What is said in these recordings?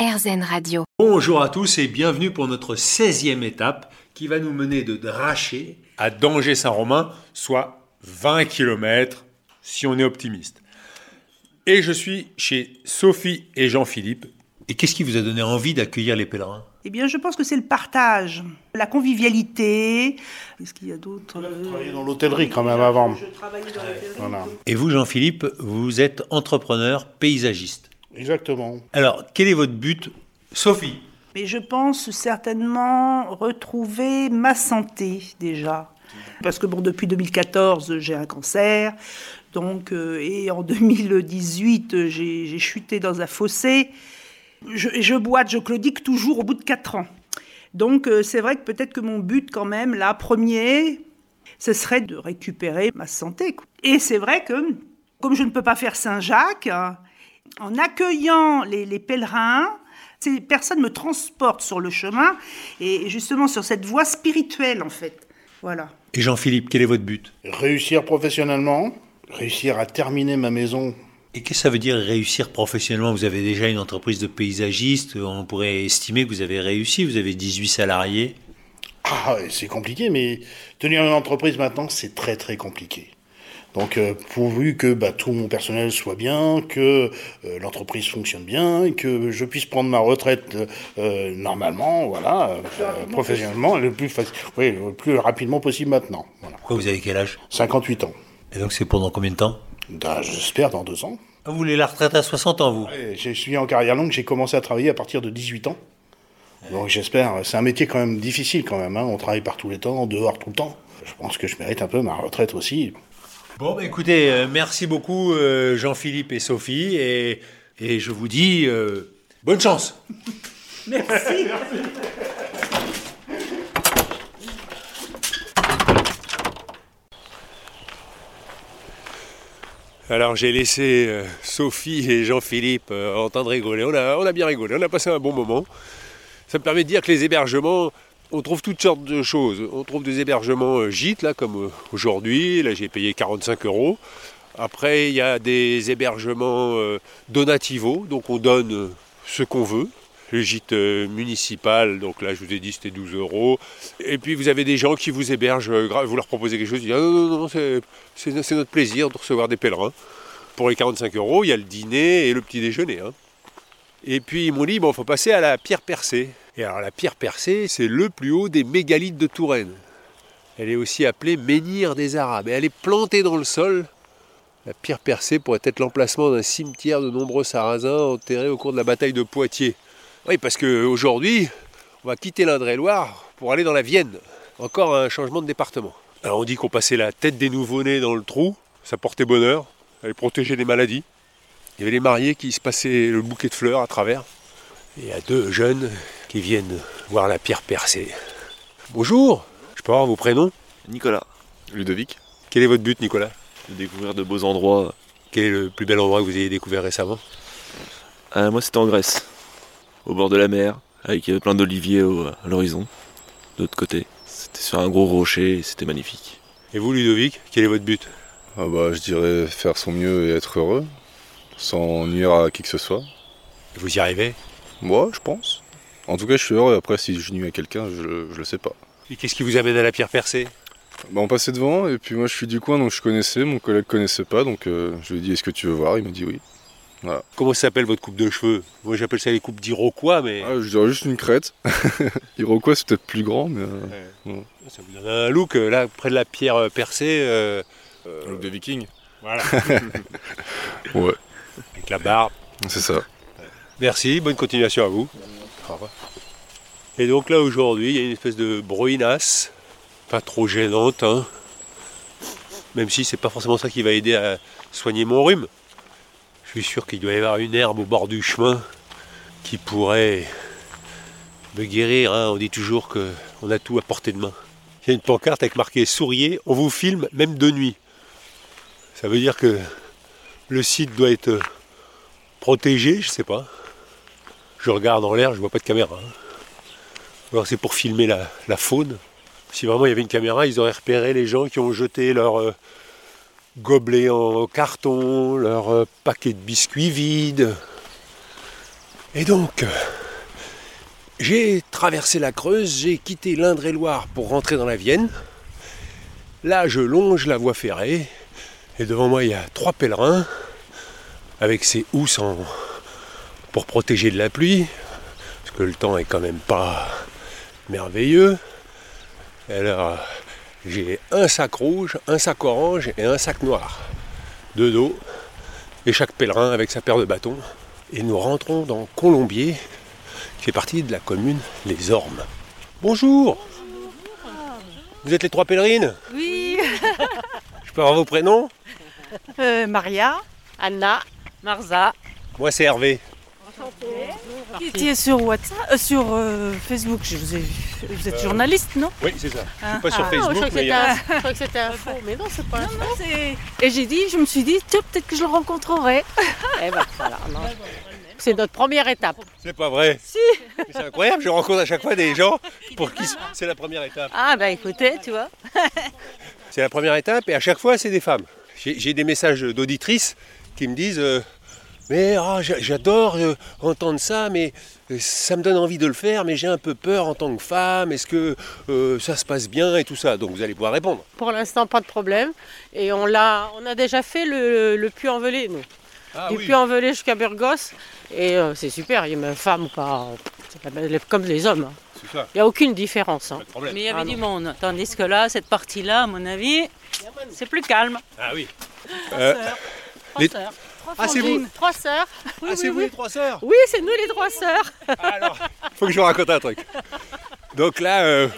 RZN Radio. Bonjour à tous et bienvenue pour notre 16e étape qui va nous mener de Draché à Danger-Saint-Romain, soit 20 km si on est optimiste. Et je suis chez Sophie et Jean-Philippe. Et qu'est-ce qui vous a donné envie d'accueillir les pèlerins? Eh bien, je pense que c'est le partage, la convivialité. Qu'est-ce qu'il y a d'autre Vous travaillez dans l'hôtellerie quand même avant. Je travaillais dans l'hôtellerie. Voilà. Et vous, Jean-Philippe, vous êtes entrepreneur paysagiste. Exactement. Alors, quel est votre but Sophie? Mais je pense certainement retrouver ma santé déjà. Parce que bon, depuis 2014, j'ai un cancer. Donc, euh, et en 2018, j'ai chuté dans un fossé. Je, je boite, je claudique toujours au bout de 4 ans. Donc, euh, c'est vrai que peut-être que mon but, quand même, là, premier, ce serait de récupérer ma santé. quoi. Et c'est vrai que, comme je ne peux pas faire Saint-Jacques, hein, en accueillant les, les pèlerins, ces personnes me transportent sur le chemin et justement sur cette voie spirituelle, en fait. Voilà. Et Jean-Philippe, quel est votre but? Réussir professionnellement, réussir à terminer ma maison. Et qu'est-ce que ça veut dire réussir professionnellement? Vous avez déjà une entreprise de paysagiste, on pourrait estimer que vous avez réussi, vous avez 18 salariés. Ah, c'est compliqué, mais tenir une entreprise maintenant, c'est très très compliqué. Donc, euh, pourvu que bah, tout mon personnel soit bien, que euh, l'entreprise fonctionne bien, que je puisse prendre ma retraite euh, normalement, voilà, euh, professionnellement, le plus, faci- oui, le plus rapidement possible maintenant. Voilà. Pourquoi vous avez quel âge? 58 ans. Et donc c'est pendant combien de temps? Bah, J'espère dans deux ans. Ah, Vous voulez la retraite à 60 ans, vous? Ouais, Je suis en carrière longue, j'ai commencé à travailler à partir de 18 ans. Donc j'espère, c'est un métier quand même difficile quand même, hein. on travaille par tous les temps, dehors tout le temps. Je pense que je mérite un peu ma retraite aussi. Bon, bah, écoutez, euh, merci beaucoup euh, Jean-Philippe et Sophie, et, et je vous dis euh, bonne chance Merci. Alors j'ai laissé Sophie et Jean-Philippe en train de rigoler. On a, on a bien rigolé, on a passé un bon moment. Ça me permet de dire que les hébergements, on trouve toutes sortes de choses. On trouve des hébergements euh, gîtes, là, comme euh, aujourd'hui. Là, j'ai payé 45 euros. Après, il y a des hébergements euh, donativos, donc on donne ce qu'on veut. Le gîte municipal, donc là je vous ai dit c'était 12 euros. Et puis vous avez des gens qui vous hébergent, vous leur proposez quelque chose, ils disent ah non, non, non, c'est notre plaisir de recevoir des pèlerins. Pour les 45 euros, il y a le dîner et le petit déjeuner. hein. Et puis ils m'ont dit, bon, il faut passer à la pierre percée. Alors la pierre percée, c'est le plus haut des mégalithes de Touraine. Elle est aussi appelée menhir des Arabes. Et elle est plantée dans le sol. La pierre percée pourrait être l'emplacement d'un cimetière de nombreux sarrasins enterrés au cours de la bataille de Poitiers. Oui, parce qu'aujourd'hui, on va quitter l'Indre-et-Loire pour aller dans la Vienne. Encore un changement de département. On dit qu'on passait la tête des nouveau-nés dans le trou, ça portait bonheur, ça allait protéger des maladies. Il y avait les mariés qui se passaient le bouquet de fleurs à travers. Et il y a deux jeunes qui viennent voir la pierre percée. Bonjour, je peux avoir vos prénoms? Nicolas, Ludovic, Quel est votre but Nicolas? De découvrir de beaux endroits. Quel est le plus bel endroit que vous ayez découvert récemment? Euh, moi, c'était en Grèce, au bord de la mer, avec euh, plein d'oliviers au- à l'horizon, de l'autre côté. C'était sur un gros rocher et c'était magnifique. Et vous Ludovic, quel est votre but? Ah bah, je dirais faire son mieux et être heureux, sans nuire à qui que ce soit. Vous y arrivez? Moi, je pense. En tout cas, je suis heureux. Après, si je nuis à quelqu'un, je, je le sais pas. Et qu'est-ce qui vous amène à la pierre percée? Bah, on passait devant, et puis moi, je suis du coin, donc je connaissais. Mon collègue connaissait pas, donc euh, je lui ai dit Est-ce que tu veux voir? Il m'a dit oui. Comment s'appelle votre coupe de cheveux? Moi j'appelle ça les coupes d'Iroquois, mais Ah, je dirais juste une crête. Iroquois, c'est peut-être plus grand, mais. euh, ça vous donne un look. euh, Là, près de la pierre percée, euh, un look de viking voilà, Ouais, avec la barbe. c'est ça. Merci, bonne continuation à vous. Et donc là aujourd'hui, il y a une espèce de broïnasse, pas trop gênante, hein. même si c'est pas forcément ça qui va aider à soigner mon rhume. Je suis sûr qu'il doit y avoir une herbe au bord du chemin qui pourrait me guérir. hein. On dit toujours qu'on a tout à portée de main. Il y a une pancarte avec marqué Souriez, on vous filme même de nuit. Ça veut dire que le site doit être protégé, je sais pas. Je regarde en l'air, je vois pas de caméra. hein. Alors c'est pour filmer la, faune. Si vraiment il y avait une caméra, ils auraient repéré les gens qui ont jeté leur euh, gobelet en carton, leur euh, paquet de biscuits vides. Et donc, euh, J'ai traversé la Creuse, j'ai quitté l'Indre-et-Loire pour rentrer dans la Vienne. Là, je longe la voie ferrée et devant moi, il y a trois pèlerins avec ces housses en- pour protéger de la pluie, parce que le temps est quand même pas merveilleux. Alors, j'ai un sac rouge, un sac orange et un sac noir de dos, et chaque pèlerin avec sa paire de bâtons. Et nous rentrons dans Colombier, qui fait partie de la commune Les Ormes. Bonjour Vous êtes les trois pèlerines Oui, Je peux avoir vos prénoms? Euh, Maria, Anna, Marza. Moi c'est Hervé. Qui était sur WhatsApp, euh, sur euh, Facebook, je vous ai vu. Vous êtes journaliste, non? Oui, c'est ça. Je Ah. suis pas sur Ah, Facebook, je crois que mais il y c'était a- un, je crois que c'était un faux, mais non, c'est pas un faux. Et j'ai dit, je me suis dit, tiens, peut-être que je le rencontrerai. Eh ben, voilà, non. C'est notre première étape. c'est pas vrai. Si. C'est incroyable, je rencontre à chaque fois des gens pour qui c'est la première étape. Ah, ben écoutez, tu vois. C'est la première étape et à chaque fois c'est des femmes. J'ai j'ai des messages d'auditrices qui me disent euh, Mais ah, j'a- j'adore euh, entendre ça, mais euh, ça me donne envie de le faire, mais j'ai un peu peur en tant que femme. Est-ce que euh, ça se passe bien et tout ça Donc vous allez pouvoir répondre. Pour l'instant, pas de problème. Et on, l'a, on a déjà fait le, le puits envelé, nous. Ah du puits envelé jusqu'à Burgos. Et euh, c'est super, il y a même femme ou pas. comme les hommes. hein. c'est ça, Il n'y a aucune différence. hein. pas de problème. Mais il y avait Ah du non. monde. Tandis que là, cette partie-là, à mon avis, c'est plus calme. Ah oui. Euh, Les-. Trois Ah, c'est frangines. Trois sœurs. Oui, ah, c'est oui, vous oui. les trois sœurs Oui, c'est nous les trois sœurs. Alors, faut que je vous raconte un truc. Donc là, euh,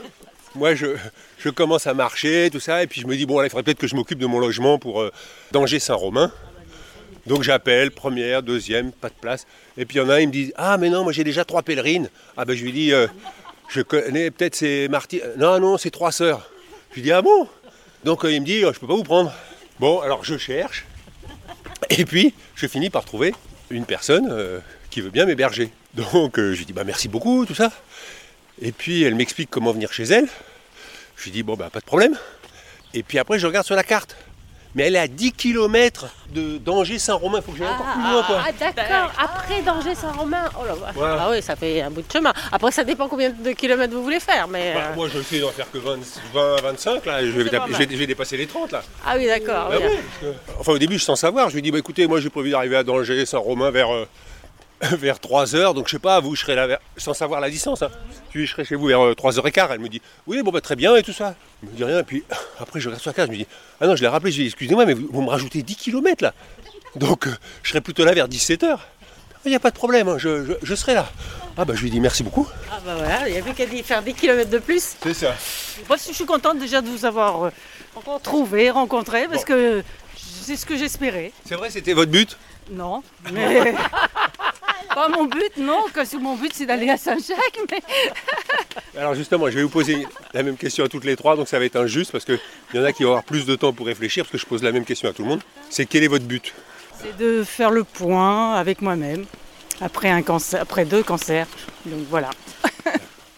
moi, je, je commence à marcher, tout ça, et puis je me dis, bon, là, il faudrait peut-être que je m'occupe de mon logement pour euh, Danger-Saint-Romain. Donc j'appelle, première, deuxième, pas de place. Et puis il y en a un, il me dit, ah, mais non, moi j'ai déjà trois pèlerines. Ah, ben je lui dis, euh, je connais, peut-être c'est Marty. Non, non, c'est trois sœurs. Je lui dis, ah bon? Donc euh, il me dit, je peux pas vous prendre. Bon, alors je cherche. Et puis, je finis par trouver une personne euh, qui veut bien m'héberger. Donc, euh, je lui dis, bah, merci beaucoup, tout ça. Et puis, elle m'explique comment venir chez elle. Je lui dis, bon, bah, pas de problème. Et puis après, je regarde sur la carte. Mais elle est à 10 km de Danger-Saint-Romain. Il faut que j'aille encore plus loin, quoi. Ah, d'accord. Après Danger-Saint-Romain. Oh là là. Voilà. Ah oui, ça fait un bout de chemin. Après, ça dépend combien de kilomètres vous voulez faire. Mais, Bah, euh, moi, je vais essayer d'en faire que 20, 20 25, là. Je vais, pas je vais- je vais dépasser les 30, là. Ah oui, d'accord. Bah oui. oui, parce que- Enfin, au début, je sans savoir. Je lui dis, bah, écoutez, moi, j'ai prévu d'arriver à Danger, Saint-Romain vers, euh, vers 3 heures. Donc, je sais pas, vous, je serai là vers- sans savoir la distance. Hein. Je serai chez vous vers euh, 3h15. Elle me dit, oui, bon, bah, très bien et tout ça. Elle me dit rien. Et puis, après, je regarde sur la carte. Je me dis, ah non, je l'ai rappelé. Je lui dis, excusez-moi, mais vous, vous me rajoutez 10 km là. Donc, euh, je serai plutôt là vers 17h. Il n'y a pas de problème, hein, je, je- je serai là. Ah, bah, je lui dis, merci beaucoup. Ah bah voilà, il n'y a plus qu'à dire faire 10 km de plus. C'est ça. Moi, je suis contente déjà de vous avoir euh, trouvé, rencontré, parce que c'est ce que j'espérais. C'est vrai, c'était votre but? Non, mais pas mon but, non, parce que mon but c'est d'aller à Saint-Jacques, mais Alors justement, je vais vous poser la même question à toutes les trois, donc ça va être injuste parce qu'il y en a qui vont avoir plus de temps pour réfléchir, parce que je pose la même question à tout le monde. C'est quel est votre but? C'est de faire le point avec moi-même après un cancer, après deux cancers. Donc voilà.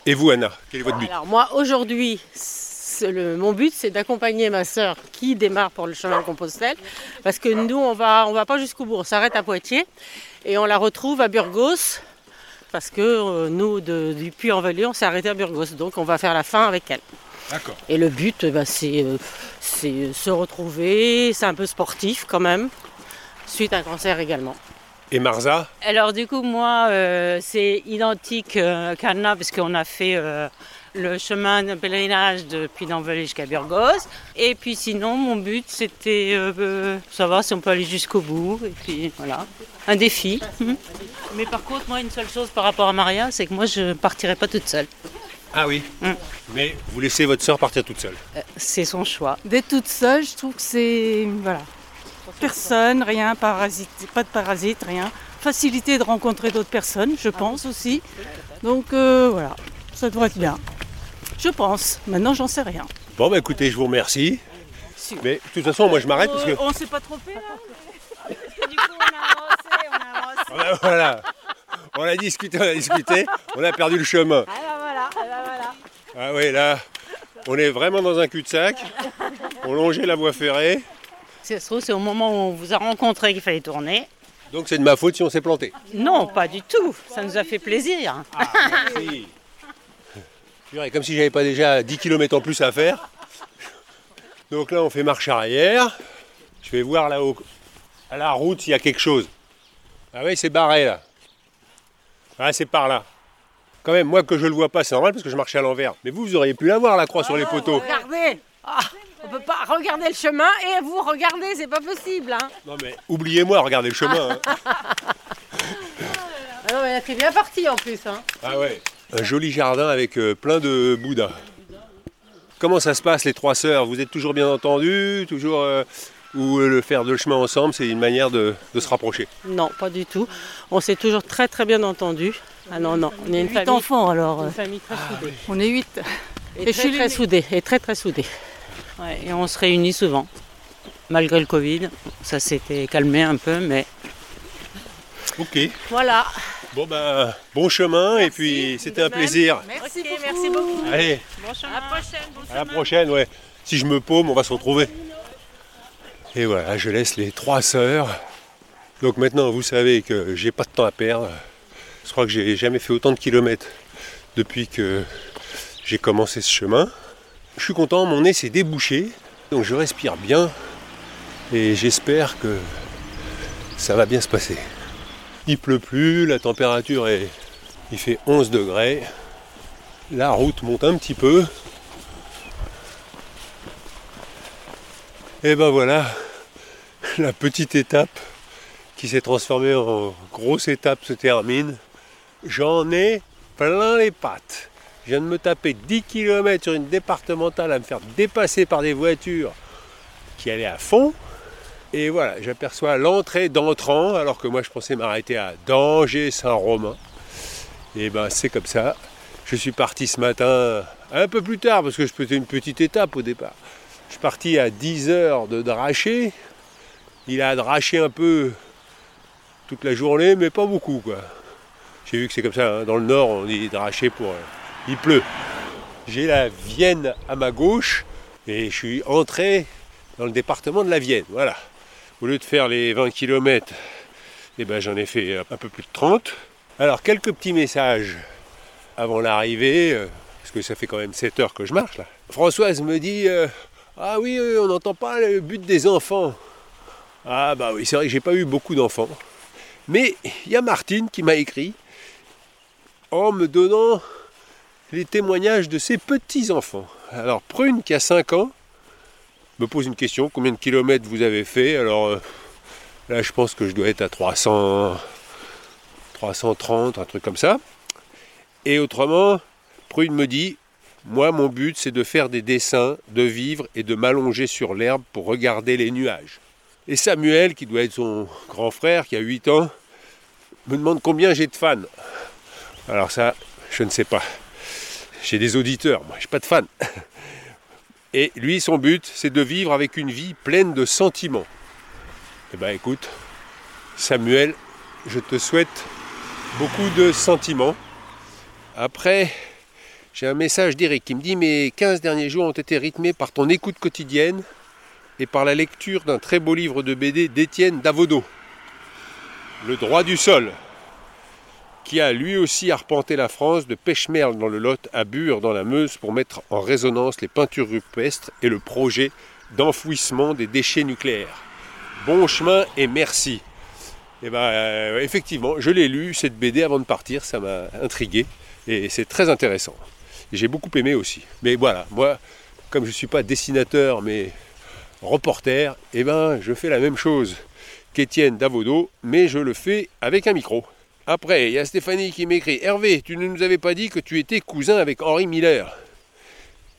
Et vous, Anna, quel est votre but? Alors moi, aujourd'hui, c'est le- mon but, c'est d'accompagner ma sœur qui démarre pour le chemin de Compostelle. Parce que nous, on va, on va pas jusqu'au bout, on s'arrête à Poitiers et on la retrouve à Burgos. Parce que euh, nous, de- du Puy-en-Velay, on s'est arrêté à Burgos. Donc on va faire la fin avec elle. D'accord. Et le but, euh, bah, c'est euh, c'est se retrouver, c'est un peu sportif quand même, suite à un cancer également. Et Marza? Alors du coup, moi, euh, c'est identique euh, qu'Anna, parce qu'on a fait euh, le chemin de pèlerinage depuis d'Envelay jusqu'à Burgos. Et puis sinon, mon but, c'était euh, euh, savoir si on peut aller jusqu'au bout. Et puis voilà, un défi. Mhm. Mais par contre, moi, une seule chose par rapport à Maria, c'est que moi, je ne partirai pas toute seule. Ah oui. Mm. Mais vous laissez votre sœur partir toute seule. Euh, C'est son choix. D'être toute seule, je trouve que c'est voilà. Personne, rien, parasite, pas de parasite, rien. Facilité de rencontrer d'autres personnes, je pense aussi. Donc euh, voilà, ça devrait être bien. Je pense. Maintenant, j'en sais rien. Bon, bah écoutez, je vous remercie. Mais de toute façon, moi je m'arrête parce que. Euh, on s'est pas trompé là Du coup, on a avancé, on a avancé. On a, voilà. On a discuté, on a discuté, on a perdu le chemin. Ah bah voilà, ah bah voilà. Ah oui, là, on est vraiment dans un cul-de-sac. On longeait la voie ferrée. Si ça se trouve, c'est au moment où on vous a rencontré qu'il fallait tourner. Donc c'est de ma faute si on s'est planté. Non, pas du tout. Ça nous a fait plaisir. Ah, merci. Purée, Comme si j'avais pas déjà 10 km en plus à faire. Donc là, on fait marche arrière. Je vais voir là-haut, à la route, s'il y a quelque chose. Ah oui, c'est barré là. Ah, c'est par là. Quand même, moi que je le vois pas, c'est normal parce que je marchais à l'envers. Mais vous, vous auriez pu la voir la croix sur les poteaux. Regardez Ah, On peut pas regarder le chemin et vous regardez, c'est pas possible. Hein. Non mais oubliez-moi, regardez le chemin. hein. Ah non, mais c'est bien parti en plus. Hein. Ah ouais. Un joli jardin avec euh, plein de bouddhas. Comment ça se passe les trois sœurs? Vous êtes toujours bien entendues Toujours euh, ou euh, le faire de chemin ensemble, c'est une manière de, de se rapprocher? Non, pas du tout. On s'est toujours très très bien entendu. Ah non, non, on est une Huit famille, enfants alors. une famille très soudée. On est huit. Et, Et très, chez les- très soudée. Et très très soudée. Ouais, et on se réunit souvent. Malgré le Covid, ça s'était calmé un peu, mais Ok. Voilà. Bon ben, bon chemin et puis c'était un plaisir. Merci beaucoup. Merci beaucoup. Allez, À la prochaine. à la prochaine, ouais. Si je me paume, on va se retrouver. Et voilà, je laisse les trois sœurs. Donc maintenant, vous savez que j'ai pas de temps à perdre. Je crois que j'ai jamais fait autant de kilomètres depuis que j'ai commencé ce chemin. Je suis content, mon nez s'est débouché, donc je respire bien et j'espère que ça va bien se passer. Il pleut plus, la température est. Il fait 11 degrés. La route monte un petit peu. Et ben voilà, la petite étape qui s'est transformée en grosse étape se termine. J'en ai plein les pattes. Je viens de me taper 10 km sur une départementale à me faire dépasser par des voitures qui allaient à fond. Et voilà, j'aperçois l'entrée d'entrant, alors que moi je pensais m'arrêter à Danger-Saint-Romain. Et ben c'est comme ça. Je suis parti ce matin un peu plus tard, parce que je faisais une petite étape au départ. Je suis parti à 10 heures de dracher. Il a draché un peu toute la journée, mais pas beaucoup quoi. J'ai vu que c'est comme ça, hein. dans le nord on dit dracher pour... euh, il pleut. J'ai la Vienne à ma gauche et je suis entré dans le département de la Vienne. Voilà. Au lieu de faire les 20 km, eh ben, j'en ai fait un peu plus de 30. Alors quelques petits messages avant l'arrivée, euh, parce que ça fait quand même 7 heures que je marche là. Françoise me dit euh, Ah oui, on n'entend pas le but des enfants. Ah bah oui, c'est vrai que j'ai pas eu beaucoup d'enfants. Mais il y a Martine qui m'a écrit en me donnant les témoignages de ses petits-enfants. Alors Prune qui a 5 ans me pose une question, combien de kilomètres vous avez fait Alors euh, là je pense que je dois être à 300, 330, un truc comme ça. Et autrement, Prune me dit, moi mon but c'est de faire des dessins, de vivre et de m'allonger sur l'herbe pour regarder les nuages. Et Samuel, qui doit être son grand frère, qui a 8 ans, me demande combien j'ai de fans. Alors ça, je ne sais pas. J'ai des auditeurs, moi, je n'ai pas de fans. Et lui, son but, c'est de vivre avec une vie pleine de sentiments. Eh ben écoute, Samuel, je te souhaite beaucoup de sentiments. Après, j'ai un message d'Eric qui me dit Mes 15 derniers jours ont été rythmés par ton écoute quotidienne et par la lecture d'un très beau livre de BD d'Étienne Davodo, Le droit du sol, qui a lui aussi arpenté la France de Pêche-Merle dans le Lot à Bure dans la Meuse pour mettre en résonance les peintures rupestres et le projet d'enfouissement des déchets nucléaires. Bon chemin et merci. Et ben, euh, effectivement, je l'ai lu, cette BD, avant de partir, ça m'a intrigué et c'est très intéressant. J'ai beaucoup aimé aussi. Mais voilà, moi, comme je ne suis pas dessinateur, mais reporter, eh ben, je fais la même chose qu'Étienne Davodo, mais je le fais avec un micro. Après, il y a Stéphanie qui m'écrit Hervé, tu ne nous avais pas dit que tu étais cousin avec Henri Miller.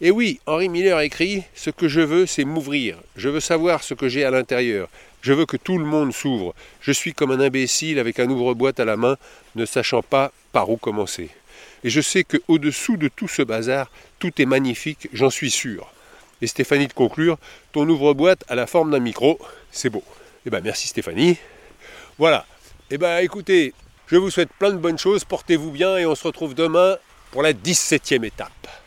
Et oui, Henri Miller écrit Ce que je veux, c'est m'ouvrir. Je veux savoir ce que j'ai à l'intérieur. Je veux que tout le monde s'ouvre. Je suis comme un imbécile avec un ouvre-boîte à la main, ne sachant pas par où commencer. Et je sais qu'au dessous de tout ce bazar, tout est magnifique, j'en suis sûr. Et Stéphanie de conclure Ton ouvre-boîte a la forme d'un micro, c'est beau. Eh ben merci Stéphanie. Voilà. Eh ben écoutez, je vous souhaite plein de bonnes choses, portez-vous bien et on se retrouve demain pour la 17e étape.